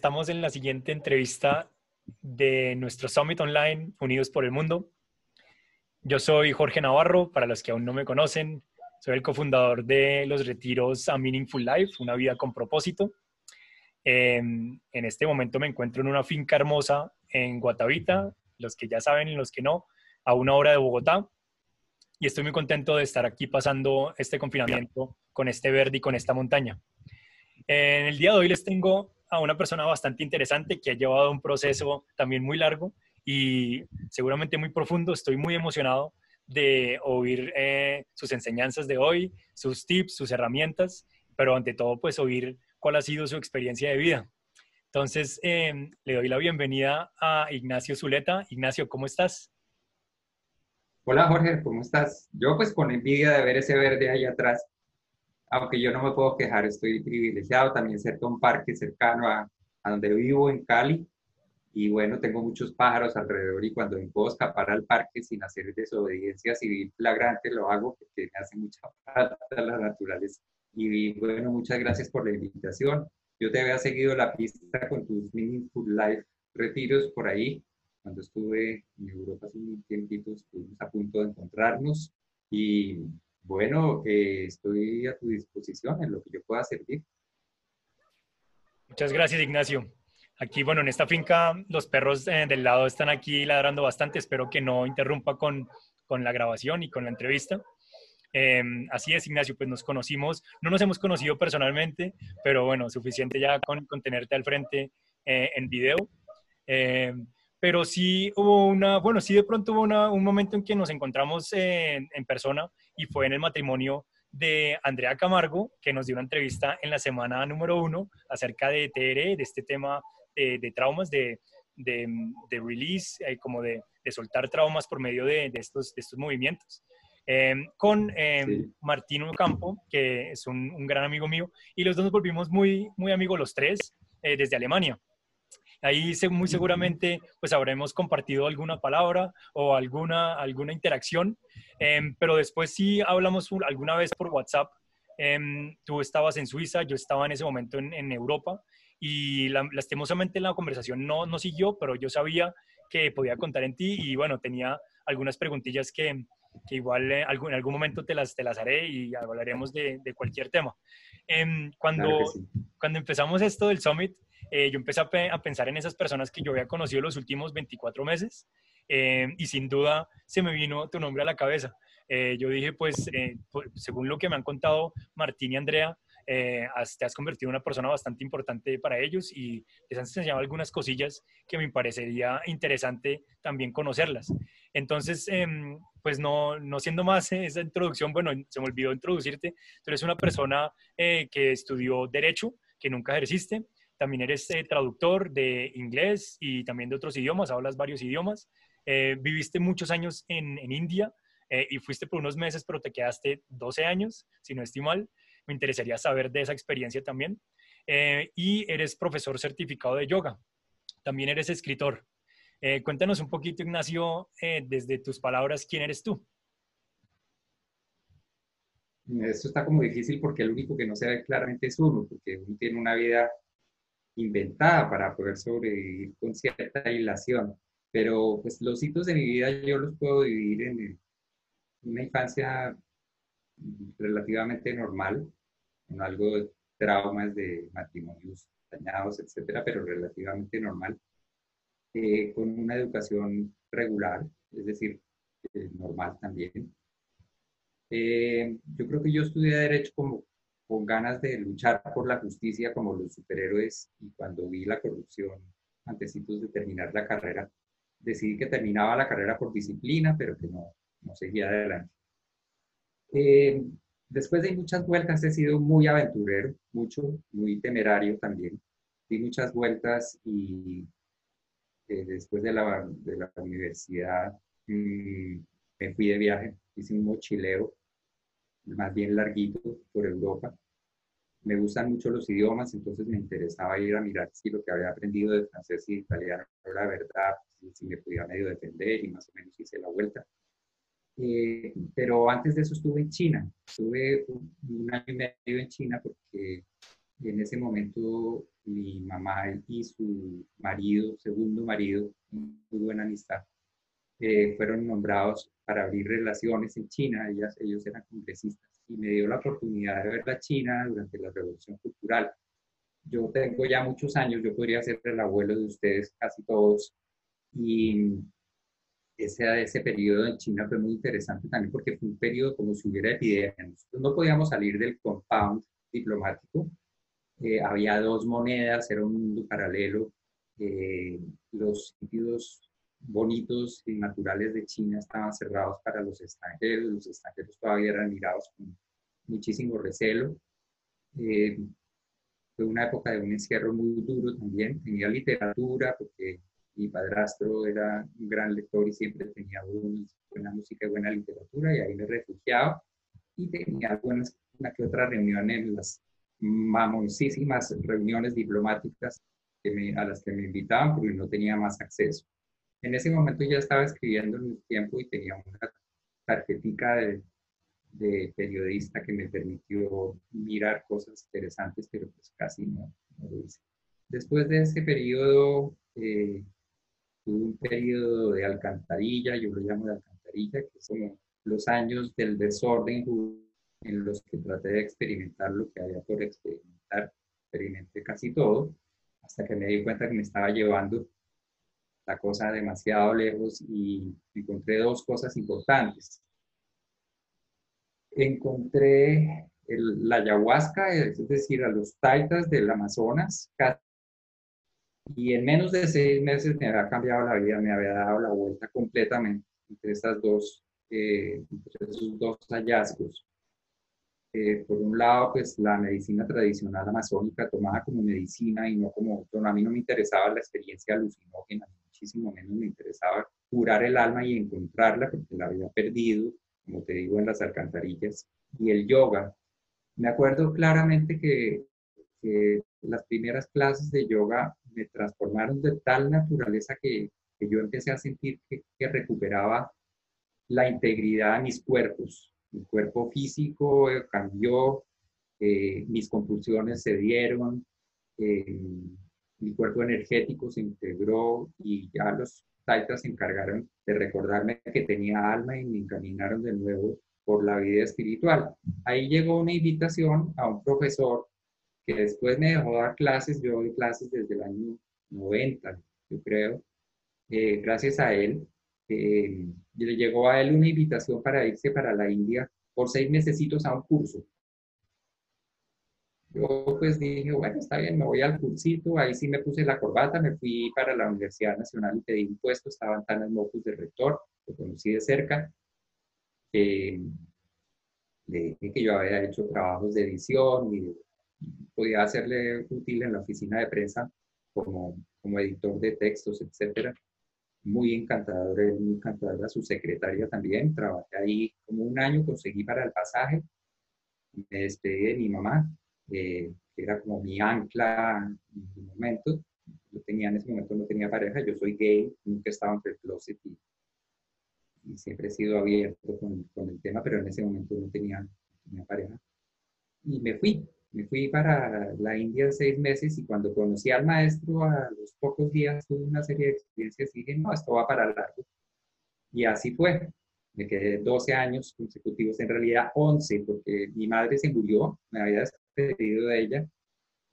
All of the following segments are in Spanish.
Estamos en la siguiente entrevista de nuestro Summit Online Unidos por el Mundo. Yo soy Jorge Navarro, para los que aún no me conocen, soy el cofundador de los retiros A Meaningful Life, una vida con propósito. Em, en este momento me encuentro en una finca hermosa en Guatavita, los que ya saben los que no, a una hora de Bogotá. Y estoy muy contento de estar aquí pasando este confinamiento con este verde y con esta montaña. En el día de hoy les tengo a una persona bastante interesante que ha llevado un proceso también muy largo y seguramente muy profundo. Estoy muy emocionado de oír eh, sus enseñanzas de hoy, sus tips, sus herramientas, pero ante todo, pues oír cuál ha sido su experiencia de vida. Entonces, em, le doy la bienvenida a Ignacio Zuleta. Ignacio, ¿cómo estás? Hola Jorge, ¿cómo estás? Yo pues con envidia de ver ese verde ahí atrás aunque yo no me puedo quejar, estoy privilegiado también cerca de un parque cercano a, a donde vivo, en Cali, y bueno, tengo muchos pájaros alrededor y cuando puedo escapar al parque sin hacer desobediencia civil flagrante, lo hago porque me hace mucha falta la naturaleza. Y bueno, muchas gracias por la invitación. Yo te había seguido la pista con tus Meaningful Life retiros por ahí. Cuando estuve en Europa hace un tiempito, estuvimos a punto de encontrarnos y bueno, eh, estoy a tu disposición en lo que yo pueda servir. Muchas gracias, Ignacio. Aquí, bueno, en esta finca los perros eh, del lado están aquí ladrando bastante. Espero que no interrumpa con, con la grabación y con la entrevista. Em, así es, Ignacio, pues nos conocimos, no nos hemos conocido personalmente, pero bueno, suficiente ya con, con tenerte al frente eh, en video. Em, pero sí hubo una, bueno, sí de pronto hubo un momento en que nos encontramos en, persona y fue en el matrimonio de Andrea Camargo, que nos dio una entrevista en la semana número uno acerca de TR, de este tema de, traumas, de, de, release, eh, como de, soltar traumas por medio de, estos, estos movimientos. Em, con eh, Martino Campo, que es un, gran amigo mío, y los dos nos volvimos muy, muy amigos los tres eh, desde Alemania. Ahí muy seguramente pues habremos compartido alguna palabra o alguna, alguna interacción, em, pero después sí hablamos alguna vez por WhatsApp. Em, tú estabas en Suiza, yo estaba en ese momento en, Europa y lastimosamente la conversación no, no siguió, pero yo sabía que podía contar en ti y bueno, tenía algunas preguntillas que, que igual eh, en algún momento te las, te las haré y hablaremos de, de cualquier tema. Em, cuando, cuando empezamos esto del Summit, eh, yo empecé a, pensar en esas personas que yo había conocido los últimos 24 meses eh, y sin duda se me vino tu nombre a la cabeza. Eh, yo dije, pues, pues, según lo que me han contado Martín y Andrea, te has convertido en una persona bastante importante para ellos y les han enseñado algunas cosillas que me parecería interesante también conocerlas. Entonces, em, pues no, no siendo más esa introducción, bueno, se me olvidó introducirte, tú eres una persona que estudió Derecho, que nunca ejerciste, también eres eh, traductor de inglés y también de otros idiomas, hablas varios idiomas. Eh, viviste muchos años en, India eh, y fuiste por unos meses, pero te quedaste 12 años, si no estoy mal. Me interesaría saber de esa experiencia también. y eres profesor certificado de yoga. También eres escritor. cuéntanos un poquito, Ignacio, desde tus palabras, ¿quién eres tú? Esto está como difícil porque el único que no se ve claramente es uno, porque uno tiene una vida inventada para poder sobrevivir con cierta aislación. Pero pues los hitos de mi vida yo los puedo dividir en una infancia relativamente normal, con algo de traumas de matrimonios dañados, etcétera, pero relativamente normal, eh, con una educación regular, es decir, eh, normal también. Eh, yo creo que yo estudié Derecho como con ganas de luchar por la justicia como los superhéroes y cuando vi la corrupción antecitos de terminar la carrera, decidí que terminaba la carrera por disciplina, pero que no, no seguía adelante. Eh, después de muchas vueltas he sido muy aventurero, mucho, muy temerario también. Di muchas vueltas y eh, después de la, de la universidad mm, me fui de viaje, hice un mochileo más bien larguito por Europa. Me gustan mucho los idiomas, entonces me interesaba ir a mirar si lo que había aprendido de francés y italiano era verdad, si, me podía medio defender y más o menos hice la vuelta. Eh, pero antes de eso estuve en China, estuve un, año y medio en China porque en ese momento mi mamá y su marido, segundo marido, muy buena amistad, eh, fueron nombrados para abrir relaciones en China, ellas, ellos eran congresistas, y me dio la oportunidad de ver la China durante la Revolución Cultural. Yo tengo ya muchos años, yo podría ser el abuelo de ustedes, casi todos, y ese, ese periodo en China fue muy interesante también porque fue un periodo como si hubiera epidemias. Nosotros no podíamos salir del compound diplomático. Eh, había dos monedas, era un mundo paralelo. Eh, los sitios bonitos y naturales de China estaban cerrados para los extranjeros. Los extranjeros todavía eran mirados con muchísimo recelo. Eh, fue una época de un encierro muy duro también. Tenía literatura porque mi padrastro era un gran lector y siempre tenía buena música y buena literatura y ahí me refugiaba y tenía algunas, una que otra reunión en las mamoncísimas reuniones diplomáticas que a las que me invitaban porque no tenía más acceso. En ese momento ya estaba escribiendo en mi tiempo y tenía una tarjetica de, de, periodista que me permitió mirar cosas interesantes, pero pues casi no, lo hice. Después de ese periodo eh, tuve un periodo de alcantarilla, yo lo llamo de alcantarilla, que son los años del desorden en los que traté de experimentar lo que había por experimentar. Experimenté casi todo, hasta que me di cuenta que me estaba llevando la cosa demasiado lejos y encontré dos cosas importantes. Encontré la ayahuasca, es decir, a los taitas del Amazonas, y en menos de seis meses me había cambiado la vida, me había dado la vuelta completamente entre, estas dos, eh, esos dos hallazgos. Eh, por un lado, pues la medicina tradicional amazónica tomada como medicina y no como, a mí no me interesaba la experiencia alucinógena, muchísimo menos me interesaba curar el alma y encontrarla porque la había perdido, como te digo, en las alcantarillas. Y el yoga. Me acuerdo claramente que, que las primeras clases de yoga me transformaron de tal naturaleza que, que yo empecé a sentir que, que, recuperaba la integridad de mis cuerpos. Mi cuerpo físico eh, cambió, eh, mis compulsiones se dieron, eh, mi cuerpo energético se integró y ya los taitas se encargaron de recordarme que tenía alma y me encaminaron de nuevo por la vida espiritual. Ahí llegó una invitación a un profesor que después me dejó dar clases, yo doy clases desde el año 90, yo creo, eh, gracias a él. Eh, le llegó a él una invitación para irse para la India por seis meses a un curso. Yo pues dije, bueno, está bien, me voy al cursito, ahí sí me puse la corbata, me fui para la Universidad Nacional y pedí un puesto, estaban tan en locos de rector, lo conocí de cerca. Eh, le dije que yo había hecho trabajos de edición y podía hacerle útil en la oficina de prensa como, como editor de textos, etcétera. Muy encantador, muy encantadora su secretaria también. Trabajé ahí como un año, conseguí para el pasaje. Me despedí de mi mamá, eh, que era como mi ancla en ese momento. Yo tenía en ese momento no tenía pareja, yo soy gay, nunca estaba entre el closet y, y siempre he sido abierto con, con, el tema, pero en ese momento no tenía, tenía pareja. Y me fui, me fui para la India seis meses y cuando conocí al maestro a los pocos días tuve una serie de experiencias y dije, no, esto va para largo. Y así fue. Me quedé 12 años consecutivos, en realidad 11, porque mi madre se murió, me había despedido de ella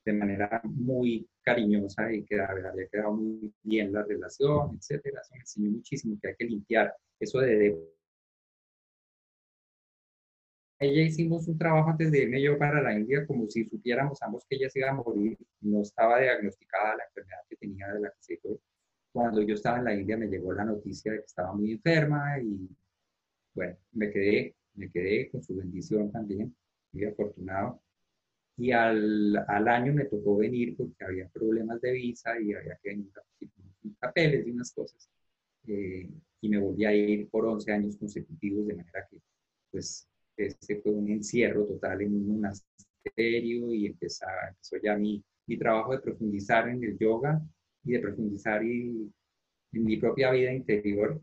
de manera muy cariñosa y que había quedado muy bien la relación, etcétera. Eso me enseñó muchísimo que hay que limpiar eso de ella hicimos un trabajo antes de irme yo para la India como si supiéramos ambos que ella se iba a morir. No estaba diagnosticada la enfermedad que tenía de la que se fue. Cuando yo estaba en la India me llegó la noticia de que estaba muy enferma y bueno, me quedé, me quedé con su bendición también, muy afortunado. Y al, al año me tocó venir porque había problemas de visa y había que venir papeles y unas cosas. Eh, y me volví a ir por 11 años consecutivos de manera que pues este fue un encierro total en un monasterio y empezó, empezó ya mi, mi trabajo de profundizar en el yoga y de profundizar y, en mi propia vida interior.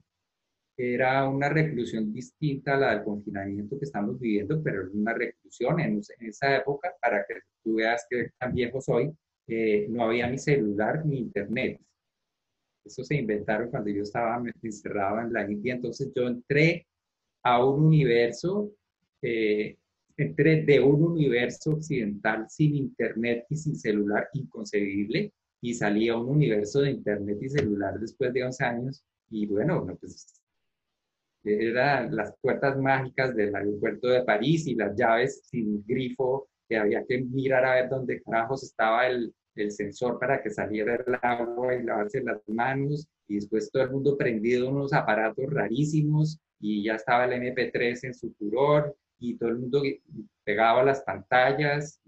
Era una reclusión distinta a la del confinamiento que estamos viviendo, pero una reclusión en, en esa época, para que tú veas que tan viejo soy, eh, no había ni celular ni internet. Eso se inventaron cuando yo estaba encerrado en la India. Entonces yo entré a un universo, eh, entré de un universo occidental sin internet y sin celular inconcebible y salí a un universo de internet y celular después de 11 años. Y bueno, pues eran las puertas mágicas del aeropuerto de París y las llaves sin grifo que había que mirar a ver dónde carajos estaba el, el sensor para que saliera el agua y lavarse las manos, y después todo el mundo prendido unos aparatos rarísimos, y ya estaba el MP3 en su furor, y todo el mundo pegaba las pantallas,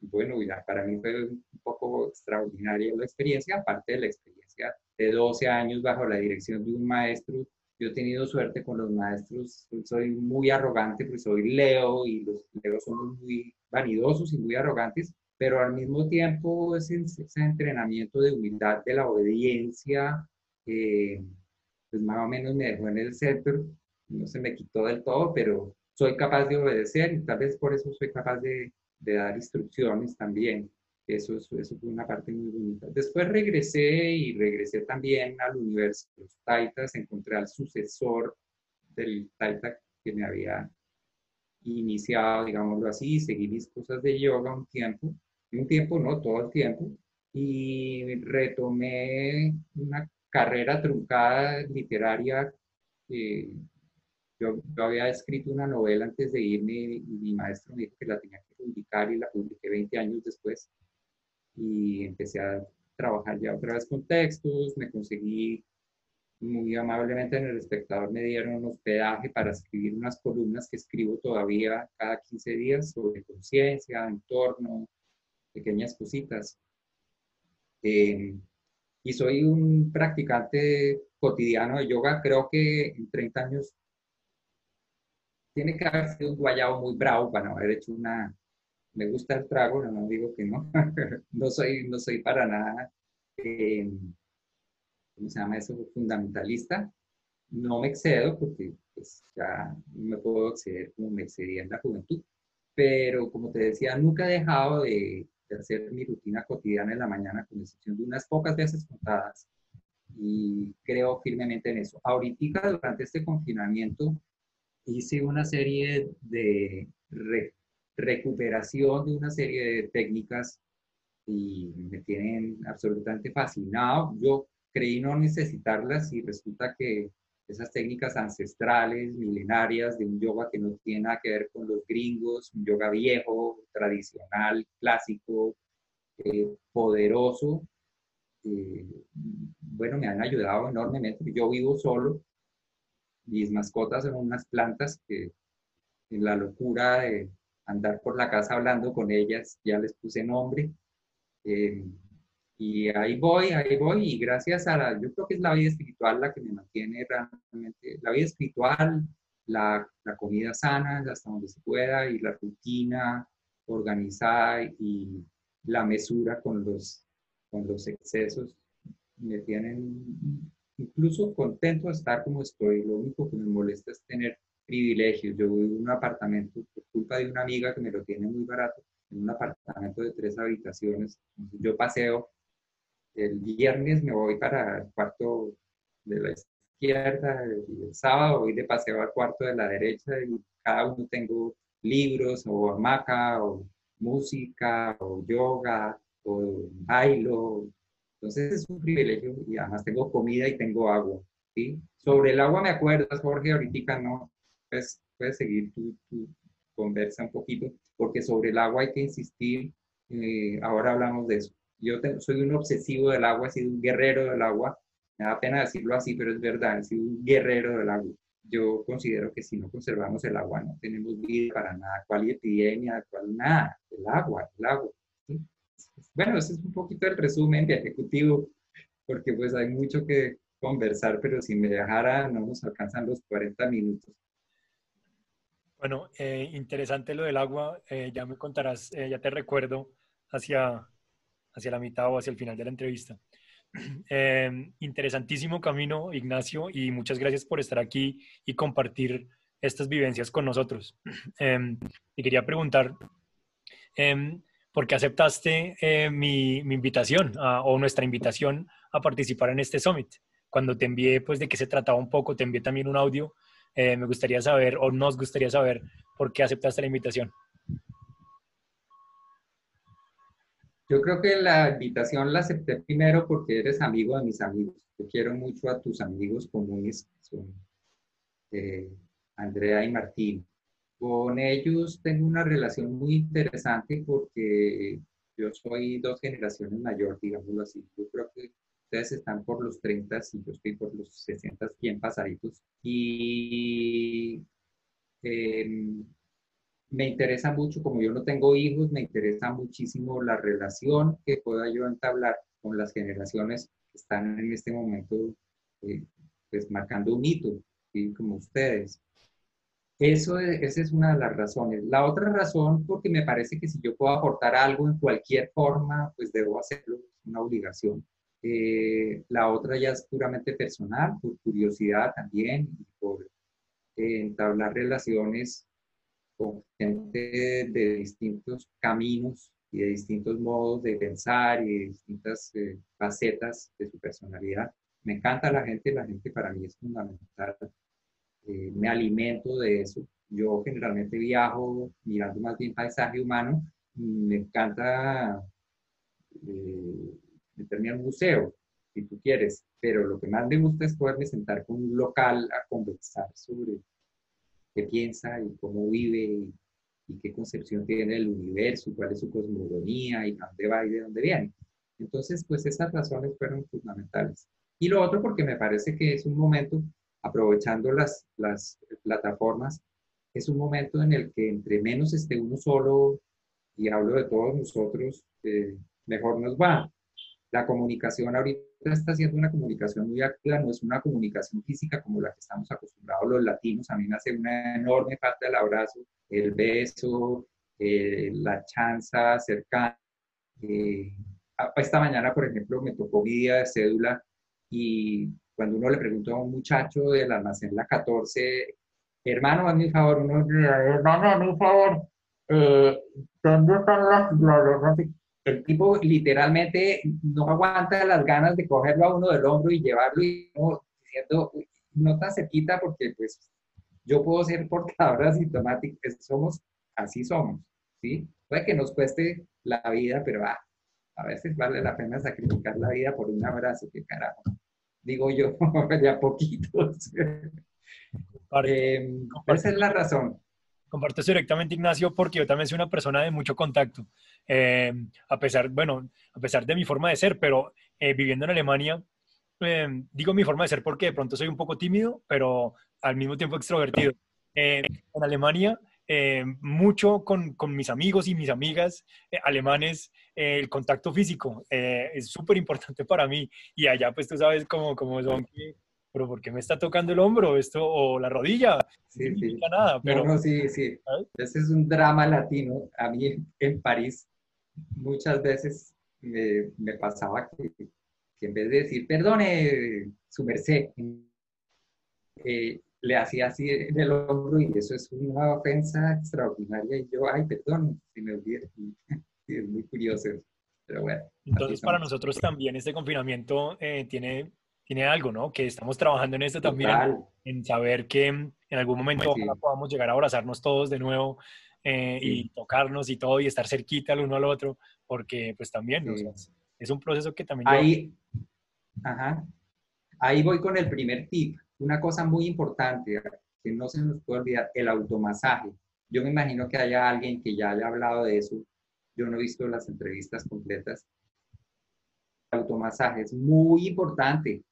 bueno, para mí fue un poco extraordinaria la experiencia, aparte de la experiencia de 12 años bajo la dirección de un maestro. Yo he tenido suerte con los maestros, soy muy arrogante, pues soy Leo y los Leos son muy vanidosos y muy arrogantes, pero al mismo tiempo ese, ese entrenamiento de humildad, de la obediencia, eh, pues más o menos me dejó en el centro, no se me quitó del todo, pero soy capaz de obedecer y tal vez por eso soy capaz de, de dar instrucciones también. Eso, eso, fue una parte muy bonita. Después regresé y regresé también al universo de los Taitas, encontré al sucesor del Taita que me había iniciado, digámoslo así, seguí mis cosas de yoga un tiempo un tiempo, no todo el tiempo, y retomé una carrera truncada literaria. Eh, yo, había escrito una novela antes de irme y mi maestro me dijo que la tenía que publicar y la publiqué 20 años después. Y empecé a trabajar ya otra vez con textos, me conseguí muy amablemente en el espectador me dieron hospedaje para escribir unas columnas que escribo todavía cada 15 días sobre conciencia, entorno, pequeñas cositas. Eh, y soy un practicante cotidiano de yoga, creo que en 30 años tiene que haber sido un guayabo muy bravo para no haber hecho una... Me gusta el trago, no, digo que no. no, soy, no soy para nada, eh, ¿cómo se llama eso? Fundamentalista. No me excedo porque pues, ya me puedo exceder como me excedía en la juventud. Pero como te decía, nunca he dejado de, de hacer mi rutina cotidiana en la mañana, con excepción de unas pocas veces contadas. Y creo firmemente en eso. Ahorita, durante este confinamiento, hice una serie de recuperación de una serie de técnicas y me tienen absolutamente fascinado. Yo creí no necesitarlas y resulta que esas técnicas ancestrales, milenarias, de un yoga que no tiene nada que ver con los gringos, un yoga viejo, tradicional, clásico, eh, poderoso, eh, bueno, me han ayudado enormemente. Yo vivo solo, mis mascotas son unas plantas que en la locura de andar por la casa hablando con ellas, ya les puse nombre. Eh, y ahí voy, ahí voy, y gracias a la, yo creo que es la vida espiritual la que me mantiene realmente, la vida espiritual, la, la comida sana hasta donde se pueda, y la rutina organizada y la mesura con los, con los excesos me tienen incluso contento de estar como estoy. Lo único que me molesta es tener privilegios. Yo vivo en un apartamento por culpa de una amiga que me lo tiene muy barato, en un apartamento de tres habitaciones. yo paseo el viernes me voy para el cuarto de la izquierda el sábado voy de paseo al cuarto de la derecha y cada uno tengo libros o hamaca o música o yoga o bailo. Entonces es un privilegio y además tengo comida y tengo agua. ¿sí? Sobre el agua me acuerdas, Jorge, ahorita no, pues puedes seguir tu, conversa un poquito, porque sobre el agua hay que insistir. Eh, ahora hablamos de eso. Yo soy un obsesivo del agua, he sido un guerrero del agua. Me da pena decirlo así, pero es verdad, he sido un guerrero del agua. Yo considero que si no conservamos el agua, no tenemos vida para nada. ¿Cuál epidemia? ¿Cuál nada? El agua, el agua. Bueno, ese es un poquito el resumen de ejecutivo, porque pues hay mucho que conversar, pero si me dejara no nos alcanzan los 40 minutos. Bueno, eh, interesante lo del agua. Eh, ya me contarás, eh, ya te recuerdo hacia hacia la mitad o hacia el final de la entrevista. Em, interesantísimo camino, Ignacio, y muchas gracias por estar aquí y compartir estas vivencias con nosotros. Eh, quería preguntar, em, por qué aceptaste eh, mi, mi, invitación o nuestra invitación a participar en este summit. Cuando te envié, pues, de qué se trataba un poco, te envié también un audio. Eh, me gustaría saber, o nos gustaría saber, por qué aceptaste la invitación. Yo creo que la invitación la acepté primero porque eres amigo de mis amigos. Yo quiero mucho a tus amigos comunes, son eh, Andrea y Martín. Con ellos tengo una relación muy interesante porque yo soy dos generaciones mayor, digámoslo así. Yo creo que ustedes están por los 30 y yo estoy por los 60, bien pasaditos. Y em, me interesa mucho, como yo no tengo hijos, me interesa muchísimo la relación que pueda yo entablar con las generaciones que están en este momento, eh, pues marcando un hito, como ustedes. Eso esa es una de las razones. La otra razón, porque me parece que si yo puedo aportar algo en cualquier forma, pues debo hacerlo, es una obligación. Eh, la otra ya es puramente personal, por curiosidad también, por eh, entablar relaciones con gente de distintos caminos y de distintos modos de pensar y de distintas eh, facetas de su personalidad. Me encanta la gente, la gente para mí es fundamental. Eh, me alimento de eso. Yo generalmente viajo mirando más bien paisaje humano. Me encanta eh, meterme al museo, si tú quieres, pero lo que más me gusta es poderme sentar con un local a conversar sobre qué piensa y cómo vive y, qué concepción tiene del universo, cuál es su cosmogonía y dónde va y de dónde viene. Entonces, pues esas razones fueron fundamentales. Y lo otro porque me parece que es un momento, aprovechando las, las plataformas, es un momento en el que entre menos esté uno solo, y hablo de todos nosotros, eh, mejor nos va. La comunicación ahorita está siendo una comunicación muy activa, no es una comunicación física como la que estamos acostumbrados los latinos. A mí me hace una enorme falta el abrazo, el beso, eh, la chanza cercana. Eh, esta mañana, por ejemplo, me tocó mi día de cédula y cuando uno le preguntó a un muchacho del almacén la 14, hermano, hazme un favor, uno, hermano, hazme un favor, eh, ¿dónde están las, el tipo literalmente no aguanta las ganas de cogerlo a uno del hombro y llevarlo y no, diciendo, no tan cerquita porque pues yo puedo ser portadora asintomática, somos, así somos, ¿sí? Puede que nos cueste la vida, pero ah, a veces vale la pena sacrificar la vida por un abrazo, qué carajo. Digo yo, ya poquitos. eh, esa es la razón. Comparto directamente, Ignacio, porque yo también soy una persona de mucho contacto. Eh, a pesar, bueno, a pesar de mi forma de ser, pero eh, viviendo en Alemania, eh, digo mi forma de ser porque de pronto soy un poco tímido, pero al mismo tiempo extrovertido. en Alemania, mucho con, con, mis amigos y mis amigas alemanes, el contacto físico es súper importante para mí. Y allá, pues tú sabes cómo, cómo son pero ¿por qué me está tocando el hombro esto o la rodilla? Sí, no sí. nada, pero... No, sí, sí. Ese es un drama latino. A mí en París muchas veces me, me pasaba que, que, en vez de decir, perdone, su merced, eh, le hacía así en el hombro y eso es una ofensa extraordinaria y yo, ay, perdón, si me olvidé. es muy curioso. Pero bueno. Entonces, para nosotros también este confinamiento eh, tiene tiene algo, ¿no? Que estamos trabajando en esto también, en saber que en algún momento podamos llegar a abrazarnos todos de nuevo eh, y tocarnos y todo y estar cerquita el uno al otro, porque pues también es un proceso que también... Ahí, ajá. Ahí voy con el primer tip. Una cosa muy importante que no se nos puede olvidar, el automasaje. Yo me imagino que haya alguien que ya haya hablado de eso. Yo no he visto las entrevistas completas. El automasaje es muy importante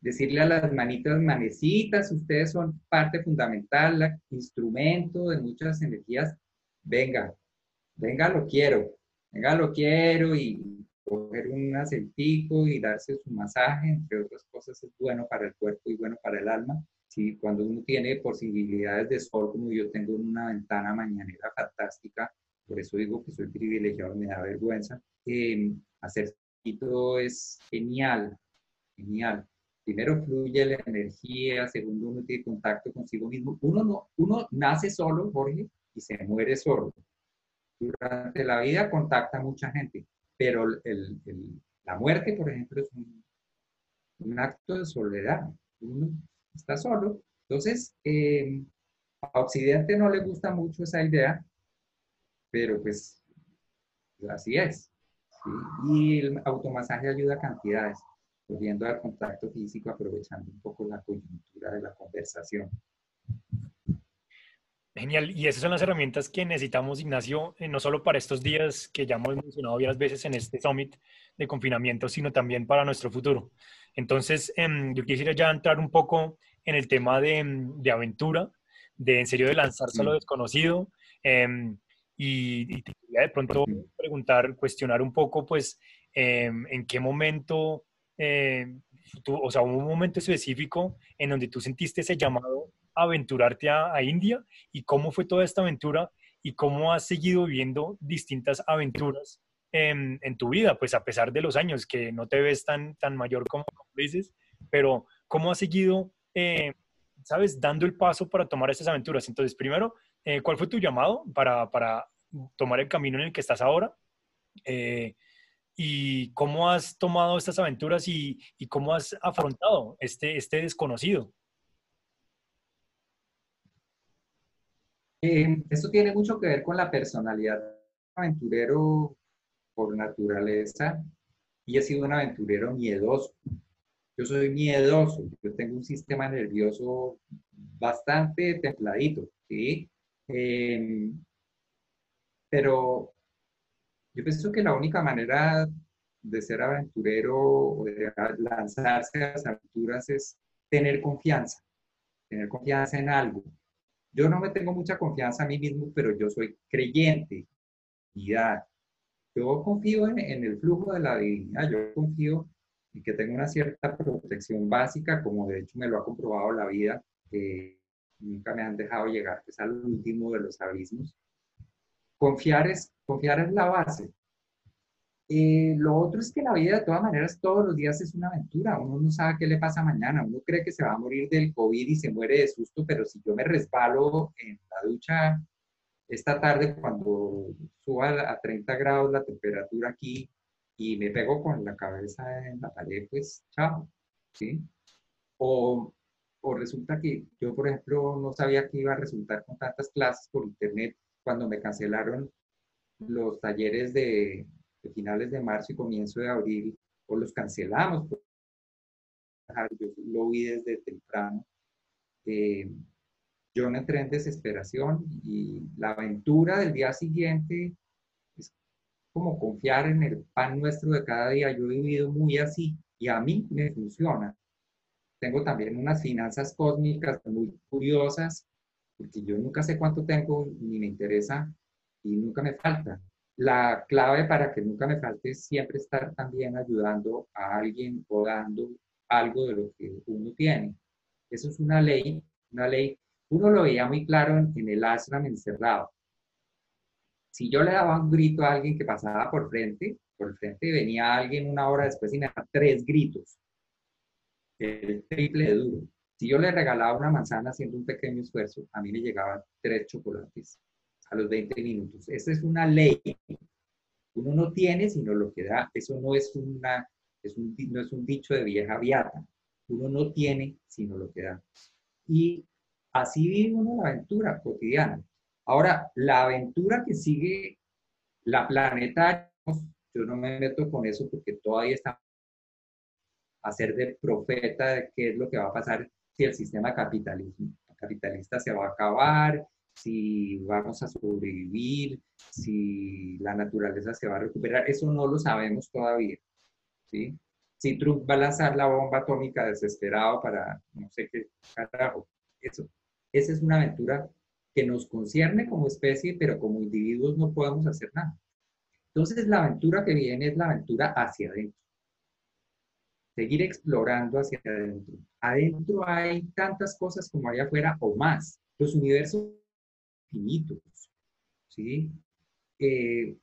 decirle a las manitas manecitas, ustedes son parte fundamental, instrumento de muchas energías, venga, venga lo quiero, venga lo quiero y coger un aceitico y darse su masaje, entre otras cosas es bueno para el cuerpo y bueno para el alma. Si cuando uno tiene posibilidades de sol, como yo tengo una ventana mañanera fantástica, por eso digo que soy privilegiado, me da vergüenza, eh, hacer es genial, genial primero fluye la energía, segundo uno tiene contacto consigo mismo. Uno, no, uno nace solo, Jorge, y se muere solo. durante la vida contacta a mucha gente, pero el, la muerte, por ejemplo, es un, un, acto de soledad. Uno está solo. Entonces, eh, a Occidente no le gusta mucho esa idea, pero pues así es. Y el automasaje ayuda a cantidades, volviendo al contacto físico, aprovechando un poco la coyuntura de la conversación. Genial. Y esas son las herramientas que necesitamos, Ignacio, eh, no solo para estos días que ya hemos mencionado varias veces en este summit de confinamiento, sino también para nuestro futuro. Entonces, em, yo quisiera ya entrar un poco en el tema de, em, de aventura, de en serio de lanzarse a lo desconocido. Em, y, te quería de pronto preguntar, cuestionar un poco, pues, en qué momento, o sea, hubo un momento específico en donde tú sentiste ese llamado aventurarte a, India y cómo fue toda esta aventura y cómo has seguido viviendo distintas aventuras en, tu vida, pues a pesar de los años que no te ves tan, tan mayor como, dices, pero cómo has seguido, eh, sabes, dando el paso para tomar estas aventuras. Entonces, primero, eh, ¿cuál fue tu llamado para, para, tomar el camino en el que estás ahora? Eh, ¿Y cómo has tomado estas aventuras y, cómo has afrontado este, este desconocido? Eh, esto tiene mucho que ver con la personalidad aventurero por naturaleza y he sido un aventurero miedoso. Yo soy miedoso, yo tengo un sistema nervioso bastante templadito, ¿sí? Em, pero yo pienso que la única manera de ser aventurero o de lanzarse a las aventuras es tener confianza, tener confianza en algo. Yo no me tengo mucha confianza a mí mismo, pero yo soy creyente, Yo confío en, el flujo de la divinidad, yo confío en que tengo una cierta protección básica, como de hecho me lo ha comprobado la vida, que nunca me han dejado llegar pues, al último de los abismos. Confiar es, confiar es la base. Eh, lo otro es que la vida de todas maneras todos los días es una aventura. Uno no sabe qué le pasa mañana. Uno cree que se va a morir del COVID y se muere de susto, pero si yo me resbalo en la ducha esta tarde cuando suba a 30 grados la temperatura aquí y me pego con la cabeza en la pared, pues chao. ¿sí? O, o resulta que yo, por ejemplo, no sabía que iba a resultar con tantas clases por internet cuando me cancelaron los talleres de, finales de marzo y comienzo de abril, o los cancelamos. Yo lo vi desde temprano. Eh, yo no entré en desesperación y la aventura del día siguiente es como confiar en el pan nuestro de cada día. Yo he vivido muy así y a mí me funciona. Tengo también unas finanzas cósmicas muy curiosas, porque yo nunca sé cuánto tengo ni me interesa y nunca me falta la clave para que nunca me falte es siempre estar también ayudando a alguien o dando algo de lo que uno tiene. Eso es una ley, una ley. Uno lo veía muy claro en, el ashram encerrado. Si yo le daba un grito a alguien que pasaba por frente, por frente venía alguien una hora después y me daba tres gritos. El triple de duro. Si yo le regalaba una manzana haciendo un pequeño esfuerzo, a mí me llegaban tres chocolates a los 20 minutos. Esa es una ley. Uno no tiene sino lo que da. Eso no es, una, es un, no es un dicho de vieja viata. Uno no tiene sino lo que da. Y así vive uno la aventura cotidiana. Ahora, la aventura que sigue la planeta, yo no me meto con eso porque todavía está a ser de profeta de qué es lo que va a pasar si el sistema capitalista se va a acabar, si vamos a sobrevivir, si la naturaleza se va a recuperar, eso no lo sabemos todavía. ¿sí? Si Trump va a lanzar la bomba atómica desesperado para no sé qué carajo, eso, esa es una aventura que nos concierne como especie, pero como individuos no podemos hacer nada. Entonces la aventura que viene es la aventura hacia adentro. Seguir explorando hacia adentro. Adentro hay tantas cosas como allá afuera o más. Los universos infinitos, ¿sí? Eh,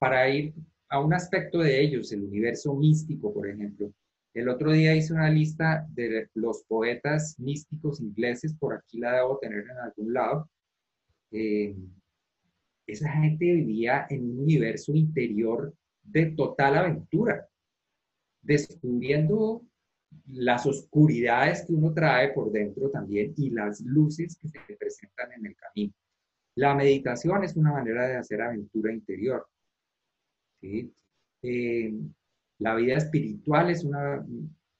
para ir a un aspecto de ellos, el universo místico, por ejemplo. El otro día hice una lista de los poetas místicos ingleses, por aquí la debo tener en algún lado. Eh, esa gente vivía en un universo interior de total aventura, descubriendo las oscuridades que uno trae por dentro también y las luces que se presentan en el camino. La meditación es una manera de hacer aventura interior. Eh, la vida espiritual es una,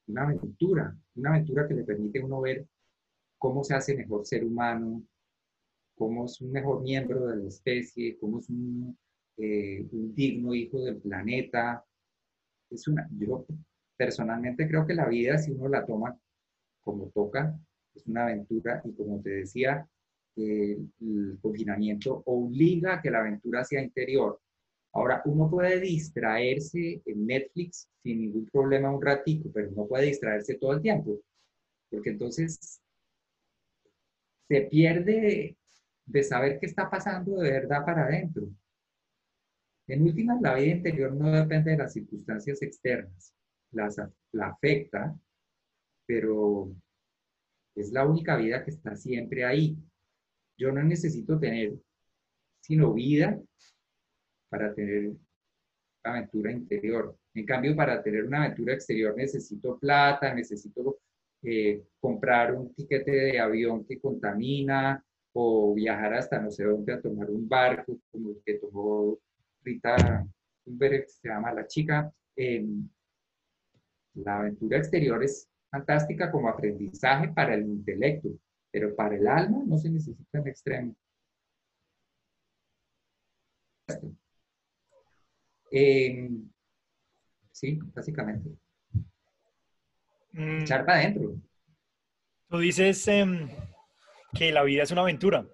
una aventura, una aventura que le permite a uno ver cómo se hace mejor ser humano, cómo es un mejor miembro de la especie, cómo es un, eh, un digno hijo del planeta. Yo personalmente creo que la vida, si uno la toma como toca, es una aventura y como te decía, el confinamiento obliga a que la aventura sea interior. Ahora, uno puede distraerse en Netflix sin ningún problema un ratito, pero no puede distraerse todo el tiempo, porque entonces se pierde de saber qué está pasando de verdad para adentro. En últimas, la vida interior no depende de las circunstancias externas, las, la afecta, pero es la única vida que está siempre ahí. Yo no necesito tener sino vida para tener aventura interior. En cambio, para tener una aventura exterior necesito plata, necesito eh, comprar un tiquete de avión que contamina o viajar hasta no sé dónde a tomar un barco, como el que tomó Rita Thunberg, se llama La Chica. la aventura exterior es fantástica como aprendizaje para el intelecto, pero para el alma no se necesita en extremo. Em, sí, básicamente. Mm. Echar para adentro. Tú dices em, que la vida es una aventura.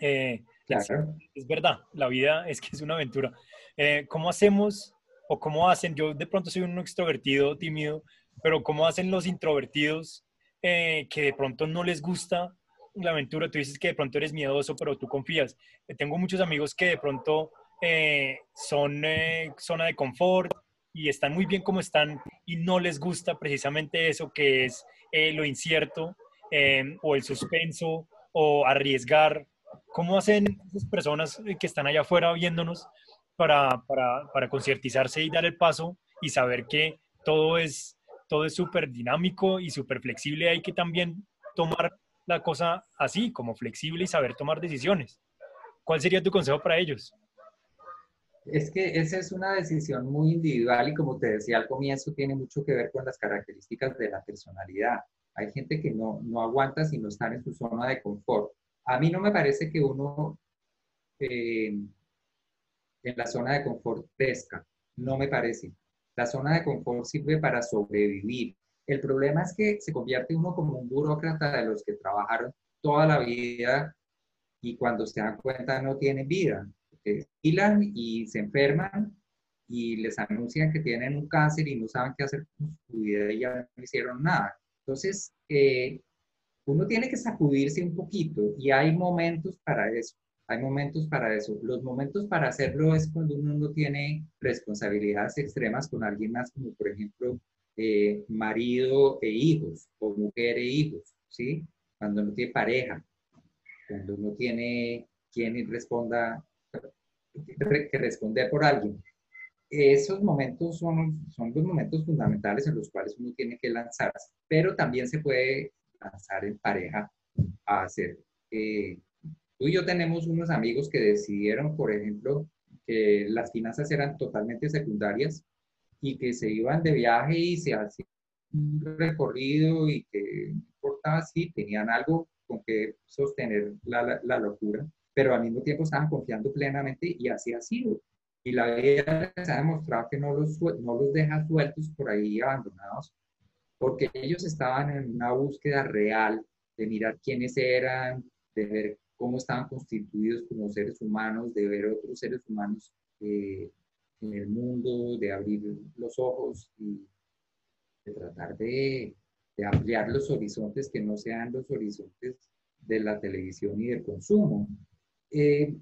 Eh, claro. Es, verdad, la vida es que es una aventura. Eh, ¿Cómo hacemos o cómo hacen? Yo de pronto soy un extrovertido, tímido, pero ¿cómo hacen los introvertidos eh, que de pronto no les gusta la aventura? Tú dices que de pronto eres miedoso, pero tú confías. tengo muchos amigos que de pronto son zona de confort y están muy bien como están y no les gusta precisamente eso que es lo incierto o el suspenso o arriesgar? ¿Cómo hacen esas personas que están allá afuera viéndonos para, para, para y dar el paso y saber que todo es todo es súper dinámico y súper flexible? Hay que también tomar la cosa así, como flexible y saber tomar decisiones. ¿Cuál sería tu consejo para ellos? Es que esa es una decisión muy individual y como te decía al comienzo, tiene mucho que ver con las características de la personalidad. Hay gente que no, no aguanta sino estar en su zona de confort. A mí no me parece que uno eh, en la zona de confort pesca. No me parece. La zona de confort sirve para sobrevivir. El problema es que se convierte uno como un burócrata de los que trabajaron toda la vida y cuando se dan cuenta no tienen vida. Hilan y se enferman y les anuncian que tienen un cáncer y no saben qué hacer con su vida y ya no hicieron nada. Entonces, eh, uno tiene que sacudirse un poquito y hay momentos para eso. Hay momentos para eso. Los momentos para hacerlo es cuando uno no tiene responsabilidades extremas con alguien más, como por ejemplo eh, marido e hijos o mujer e hijos, ¿sí? Cuando no tiene pareja, cuando no tiene quien responda, que responder por alguien. Esos momentos son, son los momentos fundamentales en los cuales uno tiene que lanzarse pero también se puede lanzar en pareja a hacer. Eh, tú y yo tenemos unos amigos que decidieron, por ejemplo, que las finanzas eran totalmente secundarias y que se iban de viaje y se hacían un recorrido y que no importaba si tenían algo con que sostener la, la, locura, pero al mismo tiempo estaban confiando plenamente y así ha sido. Y la vida les ha demostrado que no los, no los deja sueltos por ahí abandonados, porque ellos estaban en una búsqueda real de mirar quiénes eran, de ver cómo estaban constituidos como seres humanos, de ver otros seres humanos eh, en el mundo, de abrir los ojos y de tratar de, ampliar los horizontes que no sean los horizontes de la televisión y del consumo. Eh,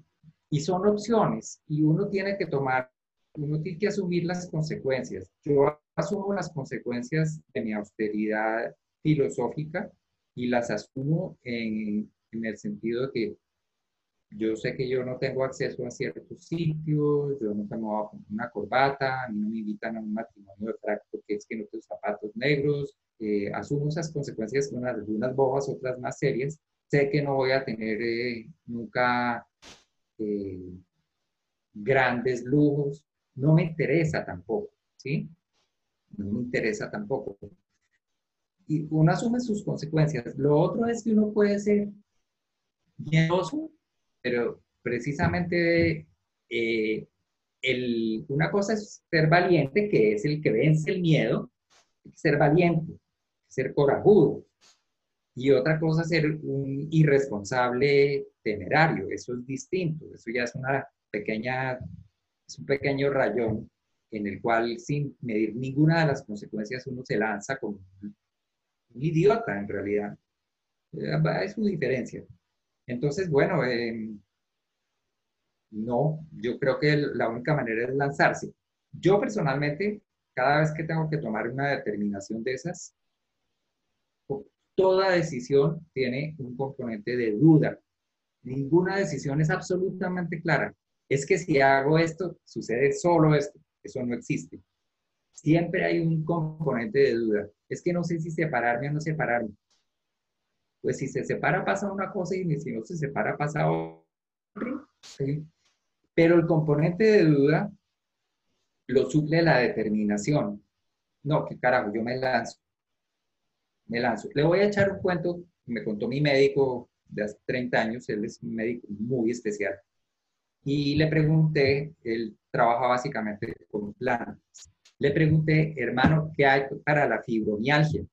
y son opciones y uno tiene que tomar, uno tiene que asumir las consecuencias. Yo asumo las consecuencias de mi austeridad filosófica y las asumo en, el sentido de que yo sé que yo no tengo acceso a ciertos sitios, yo no tengo una corbata, a mí no me invitan a un matrimonio de frac porque es que no tengo zapatos negros, eh, asumo esas consecuencias con algunas bobas, otras más serias, sé que no voy a tener eh, nunca eh, grandes lujos, no me interesa tampoco, ¿sí? No me interesa tampoco. Y uno asume sus consecuencias. Lo otro es que uno puede ser miedoso pero precisamente eh, el, una cosa es ser valiente, que es el que vence el miedo, ser valiente, ser corajudo. Y otra cosa es ser un irresponsable temerario, eso es distinto, eso ya es una pequeña, es un pequeño rayón en el cual sin medir ninguna de las consecuencias uno se lanza como un, idiota en realidad. Eh, es su diferencia. Entonces, bueno, em, no, yo creo que la única manera es lanzarse. Yo personalmente, cada vez que tengo que tomar una determinación de esas, toda decisión tiene un componente de duda. Ninguna decisión es absolutamente clara. Es que si hago esto, sucede solo esto. Eso no existe. Siempre hay un componente de duda. Es que no sé si separarme o no separarme pues si se separa pasa una cosa y si no se separa pasa otra. Pero el componente de duda lo suple la determinación. No, qué carajo, yo me lanzo. Me lanzo. Le voy a echar un cuento, me contó mi médico de hace 30 años, él es un médico muy especial. Y le pregunté, él trabaja básicamente con plantas. Le pregunté, hermano, ¿qué hay para la fibromialgia?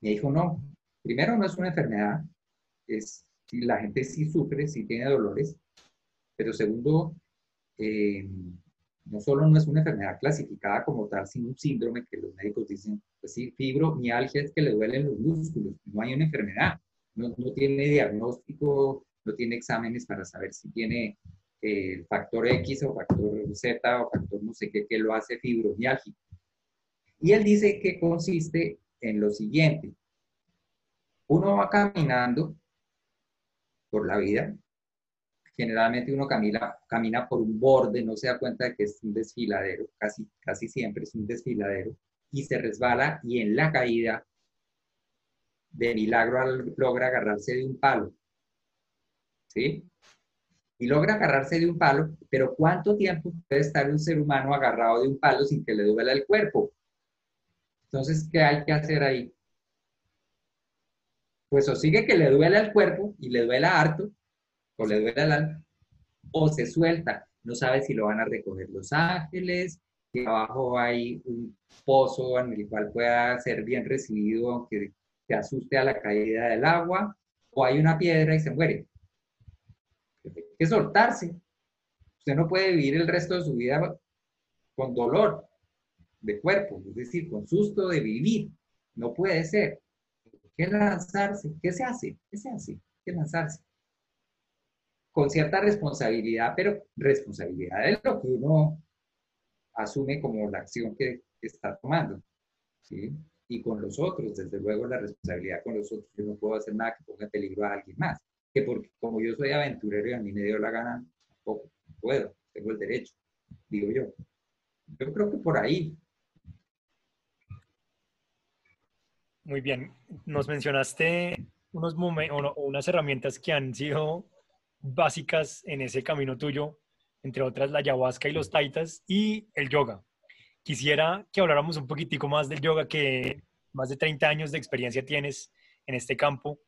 Me dijo, no, primero no es una enfermedad, es, la gente sí sufre, sí tiene dolores, pero segundo, eh, no solo no es una enfermedad clasificada como tal, sino un síndrome que los médicos dicen, pues sí, fibromialgia es que le duelen los músculos, no hay una enfermedad, no, no tiene diagnóstico, no tiene exámenes para saber si tiene el factor X o factor Z o factor no sé qué que lo hace fibromialgia. Y él dice que consiste en lo siguiente, uno va caminando por la vida, generalmente uno camina, camina por un borde, no se da cuenta de que es un desfiladero, casi, casi siempre es un desfiladero, y se resbala y en la caída, de milagro logra agarrarse de un palo. ¿Sí? Y logra agarrarse de un palo, pero ¿cuánto tiempo puede estar un ser humano agarrado de un palo sin que le duela el cuerpo? Entonces, ¿qué hay que hacer ahí? pues o sigue que le duele al cuerpo y le duela harto, o le duele al alma, o se suelta, no sabe si lo van a recoger los ángeles, que abajo hay un pozo en el cual pueda ser bien recibido, aunque te asuste a la caída del agua, o hay una piedra y se muere. Que soltarse. Usted no puede vivir el resto de su vida con dolor de cuerpo, es decir, con susto de vivir. No puede ser que lanzarse. ¿Qué se hace? ¿Qué se hace? que lanzarse. Con cierta responsabilidad, pero responsabilidad es lo que uno asume como la acción que, está tomando. ¿sí? Y con los otros, desde luego, la responsabilidad con los otros. Yo no puedo hacer nada que ponga en peligro a alguien más. Que porque como yo soy aventurero y a mí me dio la gana, tampoco puedo, tengo el derecho, digo yo. Yo creo que por ahí Muy bien. Nos mencionaste unos unas herramientas que han sido básicas en ese camino tuyo, entre otras la ayahuasca y los taitas y el yoga. Quisiera que habláramos un poquitico más del yoga, que más de 30 años de experiencia tienes en este campo,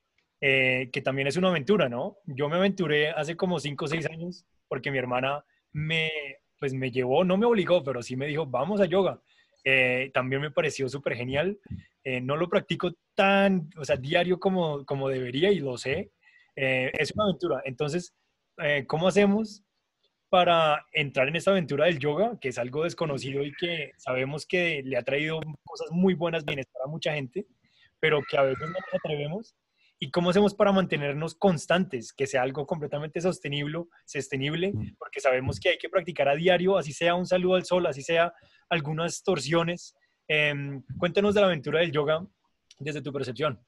eh, que también es una aventura, ¿no? Yo me aventuré hace como 5 o 6 años porque mi hermana me, pues me llevó, no me obligó, pero sí me dijo, vamos a yoga. Eh, también me pareció súper genial. Eh, no lo practico tan, o sea, diario como, como debería y lo sé. Es una aventura. Entonces, ¿cómo hacemos para entrar en esta aventura del yoga, que es algo desconocido y que sabemos que le ha traído cosas muy buenas, bienestar a mucha gente, pero que a veces no nos atrevemos? ¿Y cómo hacemos para mantenernos constantes, que sea algo completamente sostenible, sostenible, porque sabemos que hay que practicar a diario, así sea un saludo al sol, así sea algunas torsiones. Eh, cuéntanos de la aventura del yoga desde tu percepción.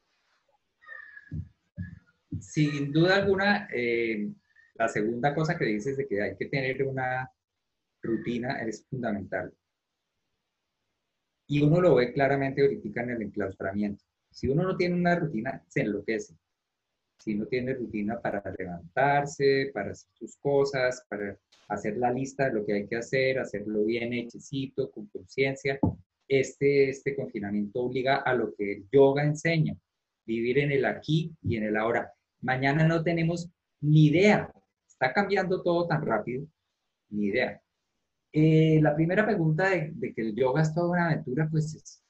sin duda alguna, eh, la segunda cosa que dices de que hay que tener una rutina es fundamental. Y uno lo ve claramente ahorita en el enclaustramiento. Si uno no tiene una rutina, se enloquece. Si no tiene rutina para levantarse, para hacer sus cosas, para hacer la lista de lo que hay que hacer, hacerlo bien hechecito, con conciencia, este, este confinamiento obliga a lo que el yoga enseña, vivir en el aquí y en el ahora. Mañana no tenemos ni idea, está cambiando todo tan rápido, ni idea. Eh, la primera pregunta de, que el yoga es toda una aventura, pues, es,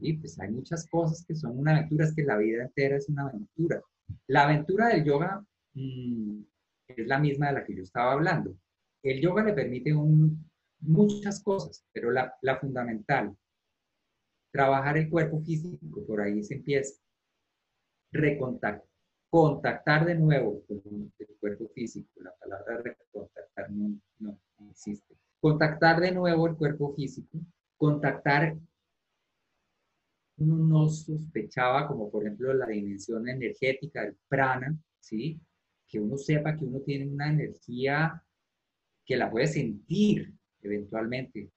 sí, pues hay muchas cosas que son una aventura, es que la vida entera es una aventura. La aventura del yoga mm, es la misma de la que yo estaba hablando. El yoga le permite muchas cosas, pero la, la fundamental, trabajar el cuerpo físico, por ahí se empieza. Recontactar, contactar de nuevo con el cuerpo físico. La palabra recontactar no, no existe. Contactar de nuevo el cuerpo físico. Contactar, uno no sospechaba, como por ejemplo la dimensión energética del prana, ¿sí? Que uno sepa que uno tiene una energía que la puede sentir eventualmente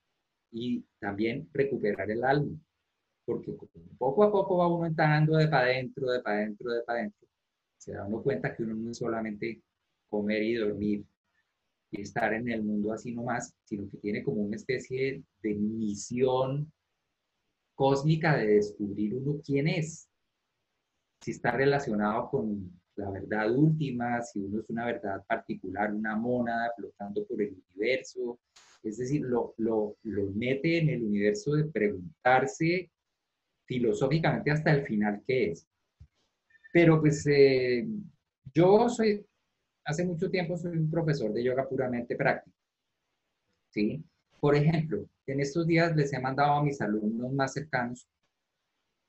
y también recuperar el alma porque poco a poco va uno entrando de para adentro, de para adentro, de para adentro, se da uno cuenta que uno no es solamente comer y dormir y estar en el mundo así nomás, sino que tiene como una especie de misión cósmica de descubrir uno quién es, si está relacionado con la verdad última, si uno es una verdad particular, una mónada flotando por el universo, es decir, lo, lo, lo mete en el universo de preguntarse filosóficamente hasta el final qué es. Pero pues eh, yo soy, hace mucho tiempo soy un profesor de yoga puramente práctico. ¿sí? Por ejemplo, en estos días les he mandado a mis alumnos más cercanos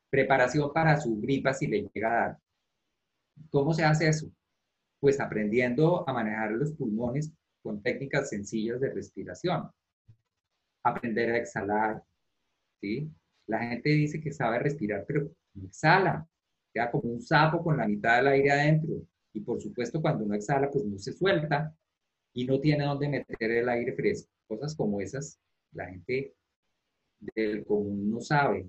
preparación para su gripa si le llega a dar. ¿Cómo se hace eso? Pues aprendiendo a manejar los pulmones con técnicas sencillas de respiración. Aprender a exhalar, ¿sí? La gente dice que sabe respirar, pero exhala. Queda como un sapo con la mitad del aire adentro. Y por supuesto, cuando uno exhala, pues no se suelta y no tiene dónde meter el aire fresco. Cosas como esas, la gente del común no sabe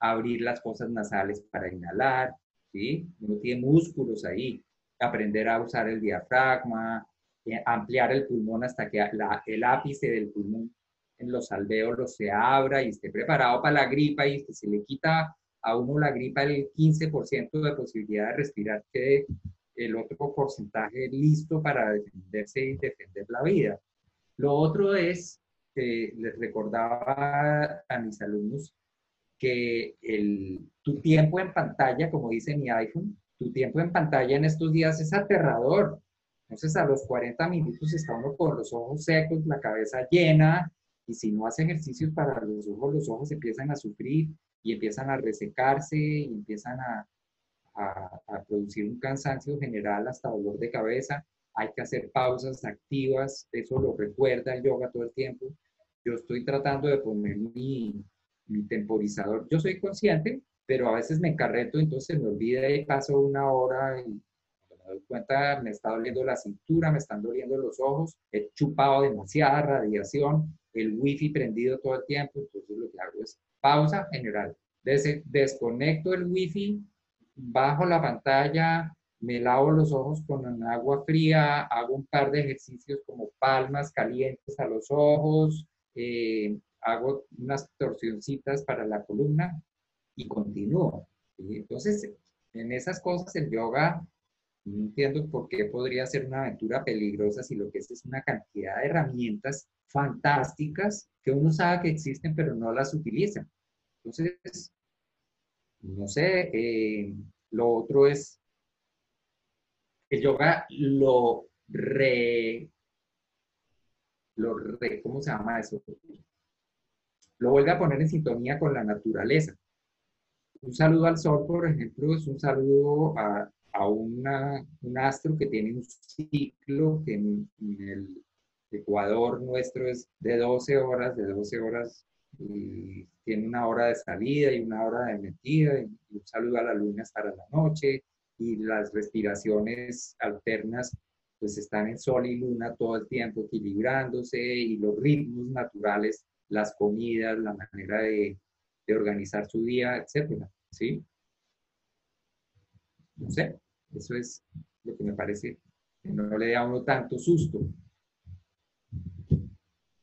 abrir las fosas nasales para inhalar, ¿sí? Uno tiene músculos ahí. Aprender a usar el diafragma, eh, ampliar el pulmón hasta que el ápice del pulmón en los alvéolos se abra y esté preparado para la gripa y que se le quita a uno la gripa el 15% de posibilidad de respirar, quede el otro porcentaje listo para defenderse y defender la vida. Lo otro es, que les recordaba a mis alumnos que el, tu tiempo en pantalla, como dice mi iPhone, tu tiempo en pantalla en estos días es aterrador. Entonces a los 40 minutos está uno con los ojos secos, la cabeza llena, y si no hace ejercicios para los ojos, los ojos empiezan a sufrir y empiezan a resecarse y empiezan a, a, producir un cansancio general hasta dolor de cabeza. Hay que hacer pausas activas, eso lo recuerda el yoga todo el tiempo. Yo estoy tratando de poner mi, mi temporizador. Yo soy consciente, pero a veces me encarreto, entonces me olvida y paso una hora y me doy cuenta, me está doliendo la cintura, me están doliendo los ojos, he chupado demasiada radiación, el wifi prendido todo el tiempo, entonces lo que hago es pausa general. desconecto el wifi, bajo la pantalla, me lavo los ojos con agua fría, hago un par de ejercicios como palmas calientes a los ojos, eh, hago unas torsioncitas para la columna y continúo. Entonces, en esas cosas el yoga, no entiendo por qué podría ser una aventura peligrosa si lo que es es una cantidad de herramientas fantásticas que uno sabe que existen pero no las utiliza. Entonces, no sé, eh, lo otro es, el yoga lo re, lo re, ¿cómo se llama eso? Lo vuelve a poner en sintonía con la naturaleza. Un saludo al sol, por ejemplo, es un saludo a, a una, un astro que tiene un ciclo que en el Ecuador nuestro es de 12 horas, de 12 horas y tiene una hora de salida y una hora de metida y un saludo a la luna para la noche y las respiraciones alternas pues están en sol y luna todo el tiempo equilibrándose y los ritmos naturales, las comidas, la manera de, de organizar su día, etcétera, ¿sí? No sé, eso es lo que me parece que no le da a uno tanto susto.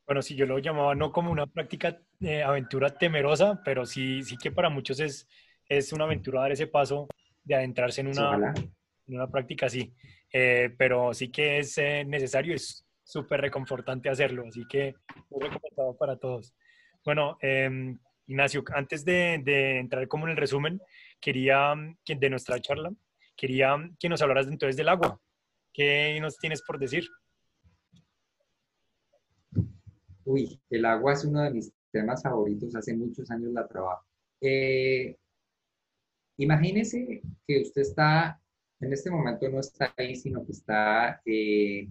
Bueno, sí, yo lo llamaba no como una práctica de aventura temerosa, pero sí, sí que para muchos es, es una aventura dar ese paso de adentrarse en una, en una práctica así. Eh, pero sí que es eh, necesario, es súper reconfortante hacerlo, así que muy recomendado para todos. Bueno, eh, Ignacio, antes de, de, entrar como en el resumen, quería que de nuestra charla, quería que nos hablaras entonces del agua. ¿Qué nos tienes por decir? Uy, el agua es uno de mis temas favoritos, hace muchos años la trabajo. Eh, imagínese que usted está, en este momento no está ahí, sino que está eh,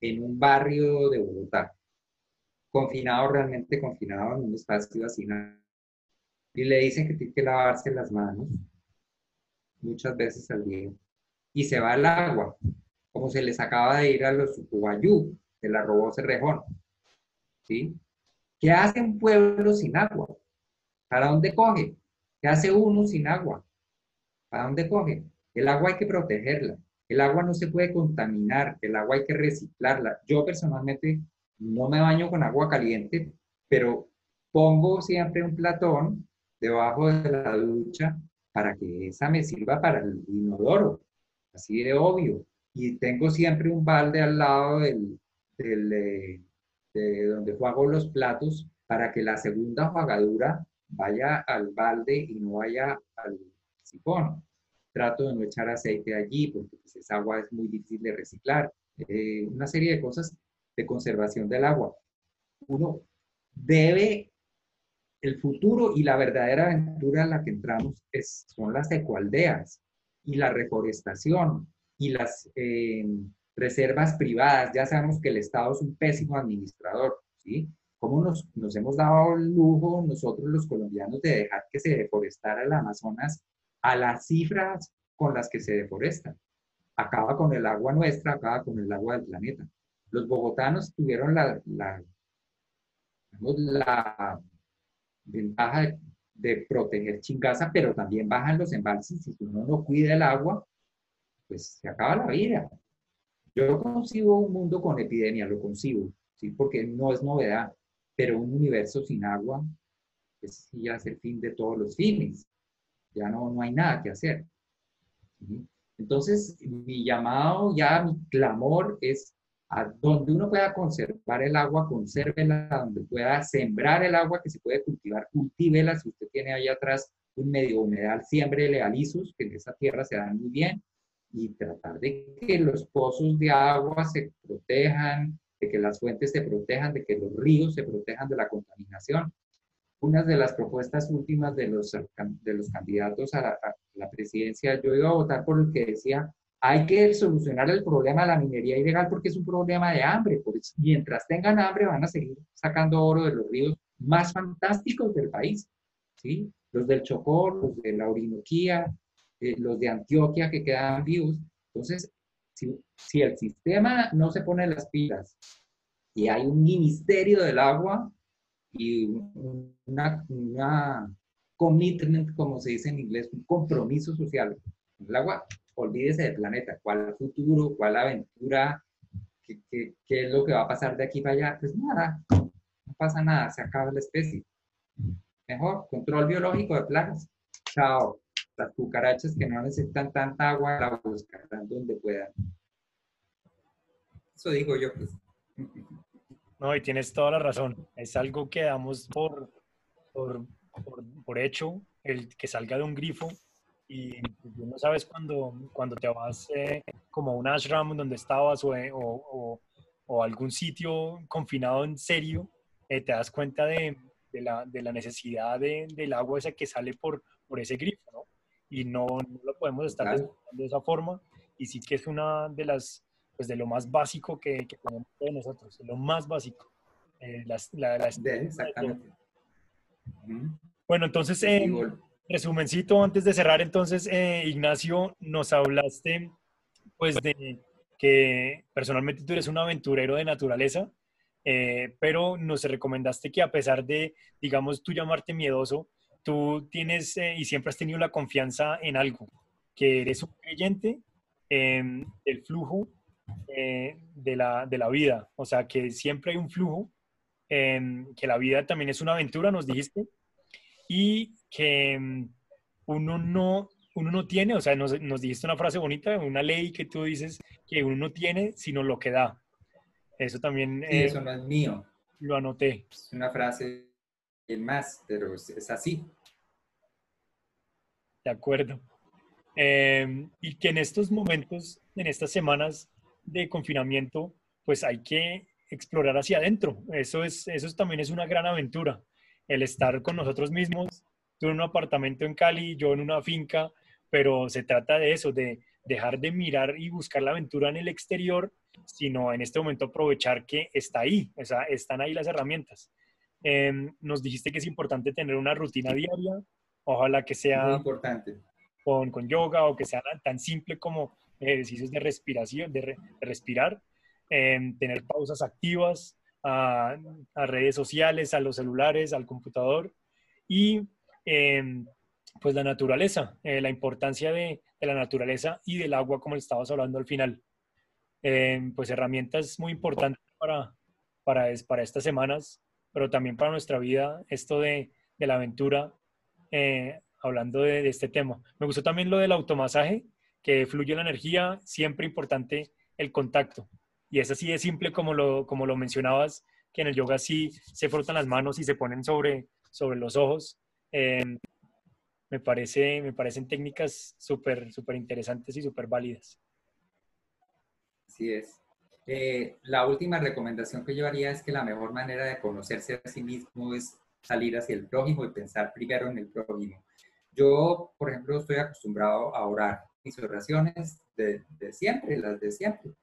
en un barrio de Bogotá confinado, realmente confinado en un espacio así, y le dicen que tiene que lavarse las manos muchas veces al día, y se va al agua, como se les acaba de ir a los Ubayú, que la robó Cerrejón. ¿Sí? ¿Qué hace un pueblo sin agua? ¿Para dónde coge? ¿Qué hace uno sin agua? ¿Para dónde coge? El agua hay que protegerla. El agua no se puede contaminar, el agua hay que reciclarla. Yo personalmente no me baño con agua caliente, pero pongo siempre un platón debajo de la ducha para que esa me sirva para el inodoro, así de obvio. Y tengo siempre un balde al lado del, de, donde juego los platos para que la segunda jugadura vaya al balde y no vaya al sifón. Trato de no echar aceite allí porque pues, esa agua es muy difícil de reciclar. Eh, una serie de cosas de conservación del agua. Uno debe, el futuro y la verdadera aventura en la que entramos es, son las ecoaldeas y la reforestación y las eh, reservas privadas. Ya sabemos que el Estado es un pésimo administrador, ¿sí? ¿Cómo nos, nos hemos dado el lujo nosotros los colombianos de dejar que se deforestara el Amazonas a las cifras con las que se deforesta? Acaba con el agua nuestra, acaba con el agua del planeta. Los bogotanos tuvieron la, la, la ventaja de, proteger Chingaza, pero también bajan los embalses. Si uno no cuida el agua, pues se acaba la vida. Yo concibo un mundo con epidemia, lo concibo, ¿sí? porque no es novedad, pero un universo sin agua es ya es el fin de todos los fines. Ya no, no hay nada que hacer. Entonces, mi llamado, ya mi clamor es a donde uno pueda conservar el agua, consérvela, donde pueda sembrar el agua que se puede cultivar, cultívela, si usted tiene ahí atrás un medio humedal, siembrele alisos, que en esa tierra se dan muy bien, y tratar de que los pozos de agua se protejan, de que las fuentes se protejan, de que los ríos se protejan de la contaminación. Una de las propuestas últimas de los, de los candidatos a la, a la presidencia, yo iba a votar por el que decía hay que solucionar el problema de la minería ilegal porque es un problema de hambre. mientras tengan hambre van a seguir sacando oro de los ríos más fantásticos del país. ¿sí? Los del Chocó, los de la Orinoquía, eh, los de Antioquia que quedan vivos. Entonces, si, si el sistema no se pone las pilas y hay un ministerio del agua y una, una commitment, como se dice en inglés, un compromiso social, el agua olvídese del planeta, cuál futuro, cuál aventura, ¿Qué, qué, qué, es lo que va a pasar de aquí para allá. Pues nada, no pasa nada, se acaba la especie. Mejor, control biológico de plagas. Chao. Las cucarachas que no necesitan tanta agua la buscarán donde puedan. Eso digo yo, pues. No, y tienes toda la razón. Es algo que damos por, por, por, hecho, el que salga de un grifo y pues, no sabes cuando, cuando te vas eh, como a un ashram donde estabas o, o, o, algún sitio confinado en serio, eh, te das cuenta de, de, la, de la, necesidad de, del agua esa que sale por, por ese grifo, ¿no? Y no, no lo podemos estar de esa forma y sí que es una de las, pues de lo más básico que, que tenemos de nosotros, lo más básico. Eh, las, la, Exactamente. Bueno, entonces... Eh, resumencito antes de cerrar, entonces, eh, Ignacio, nos hablaste pues de que personalmente tú eres un aventurero de naturaleza, eh, pero nos recomendaste que a pesar de, digamos, tú llamarte miedoso, tú tienes eh, y siempre has tenido la confianza en algo, que eres un creyente em, del flujo de, la, de la vida, o sea, que siempre hay un flujo, em, que la vida también es una aventura, nos dijiste, y que mm, uno no, uno no tiene, o sea, nos, nos, dijiste una frase bonita, una ley que tú dices que uno no tiene, sino lo que da. Eso también... Sí, eso no es mío. Lo anoté. Es una frase más, pero es, así. De acuerdo. Em, y que en estos momentos, en estas semanas de confinamiento, pues hay que explorar hacia adentro. Eso, es, eso también es una gran aventura el estar con nosotros mismos, tú en un apartamento en Cali, yo en una finca, pero se trata de eso, de dejar de mirar y buscar la aventura en el exterior, sino en este momento aprovechar que está ahí, o están ahí las herramientas. Em, nos dijiste que es importante tener una rutina diaria, ojalá que sea Muy importante. Con, con yoga o que sea tan simple como ejercicios de respiración, de, respirar, em, tener pausas activas, a, redes sociales, a los celulares, al computador y em, pues la naturaleza, eh, la importancia de, la naturaleza y del agua como le estabas hablando al final. Pues herramientas muy importantes para, para, para estas semanas, pero también para nuestra vida, esto de, de la aventura, eh, hablando de, de, este tema. Me gustó también lo del automasaje, que fluye la energía, siempre importante el contacto. Y es así de simple como lo, como lo mencionabas, que en el yoga sí se frotan las manos y se ponen sobre, sobre los ojos. Em, me, parece, me parecen técnicas súper súper interesantes y súper válidas. Así es. Eh, la última recomendación que yo haría es que la mejor manera de conocerse a sí mismo es salir hacia el prójimo y pensar primero en el prójimo. Yo, por ejemplo, estoy acostumbrado a orar mis oraciones de, de siempre, las de siempre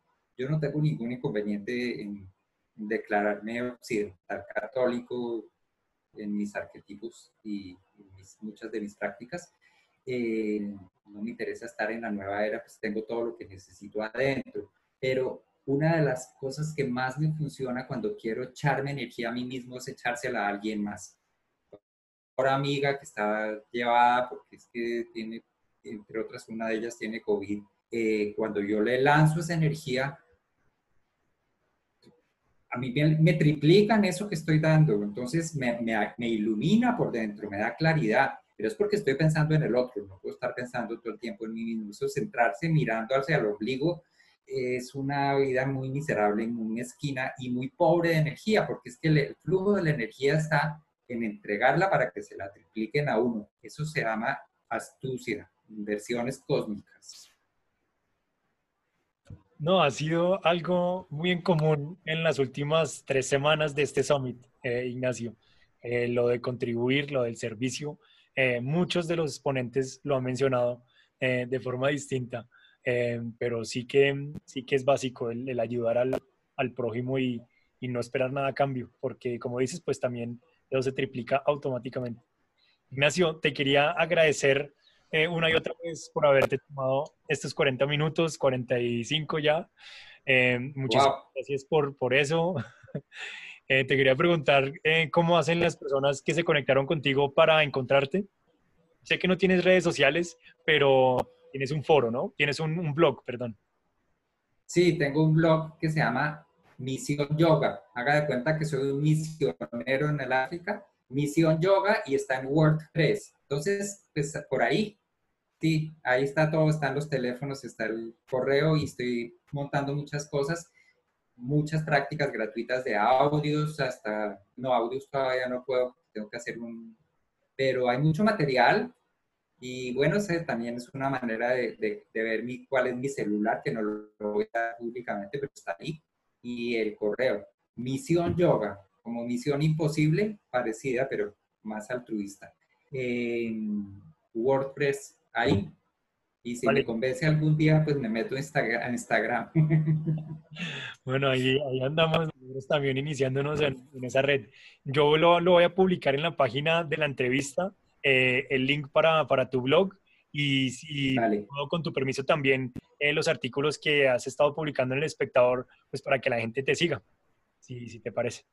yo no tengo ningún inconveniente en declararme occidental católico en mis arquetipos y, muchas de mis prácticas. Eh, no me interesa estar en la nueva era, pues tengo todo lo que necesito adentro. Pero una de las cosas que más me funciona cuando quiero echarme energía a mí mismo es echársela a alguien más. Ahora amiga que está llevada porque es que tiene, entre otras, una de ellas tiene COVID. Eh, cuando yo le lanzo esa energía, a mí me, triplican eso que estoy dando, entonces me, me, ilumina por dentro, me da claridad, pero es porque estoy pensando en el otro, no puedo estar pensando todo el tiempo en mí mismo, eso centrarse mirando hacia el ombligo es una vida muy miserable, en una esquina y muy pobre de energía, porque es que el flujo de la energía está en entregarla para que se la tripliquen a uno. Eso se llama astucia, inversiones cósmicas. No, ha sido algo muy en común en las últimas tres semanas de este summit, eh, Ignacio. Eh, lo de contribuir, lo del servicio. Eh, muchos de los ponentes lo han mencionado de forma distinta, pero sí que, sí que es básico el, ayudar al, al prójimo y, y, no esperar nada a cambio, porque como dices, pues también eso se triplica automáticamente. Ignacio, te quería agradecer eh, una y otra vez por haberte tomado estos 40 minutos, 45 ya. Eh, muchas gracias por, por eso. Eh, te quería preguntar cómo hacen las personas que se conectaron contigo para encontrarte. Sé que no tienes redes sociales, pero tienes un foro, ¿no? Tienes un, blog, perdón. Sí, tengo un blog que se llama Misión Yoga. Haga de cuenta que soy un misionero en el África. Misión Yoga y está en WordPress. Entonces, pues por ahí Sí, ahí está todo, están los teléfonos, está el correo y estoy montando muchas cosas, muchas prácticas gratuitas de audios, hasta, no, audios todavía no puedo, tengo que hacer un, pero hay mucho material y bueno, ese también es una manera de, de, ver mi, cuál es mi celular, que no lo voy a dar públicamente, pero está ahí, y el correo. Misión Yoga, como misión imposible, parecida, pero más altruista. WordPress ahí. Y si me convence algún día, pues me meto en Instagram. bueno, ahí, ahí andamos también iniciándonos en, esa red. Yo lo, lo, voy a publicar en la página de la entrevista eh, el link para, para, tu blog y, y con tu permiso también eh, los artículos que has estado publicando en El Espectador, pues para que la gente te siga, si, si te parece.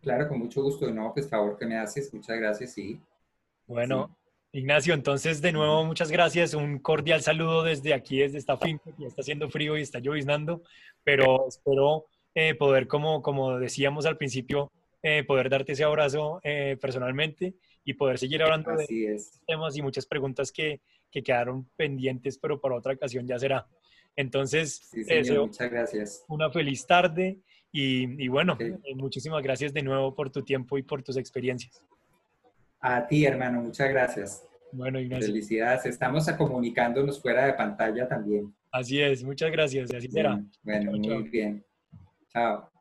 Claro, con mucho gusto. No, pues favor que me haces. Muchas gracias, sí. Bueno, Ignacio, entonces de nuevo muchas gracias. Un cordial saludo desde aquí, desde esta finca, que ya está haciendo frío y está lloviznando, pero espero eh, poder, como, como decíamos al principio, eh, poder darte ese abrazo eh, personalmente y poder seguir hablando de temas y muchas preguntas que, que, quedaron pendientes, pero para otra ocasión ya será. Entonces, muchas gracias. una feliz tarde y, y bueno, muchísimas gracias de nuevo por tu tiempo y por tus experiencias. A ti, hermano, muchas gracias. Bueno, Ignacio. Felicidades. Estamos comunicándonos fuera de pantalla también. Así es, muchas gracias. Así será. Bueno, muy bien. Chao.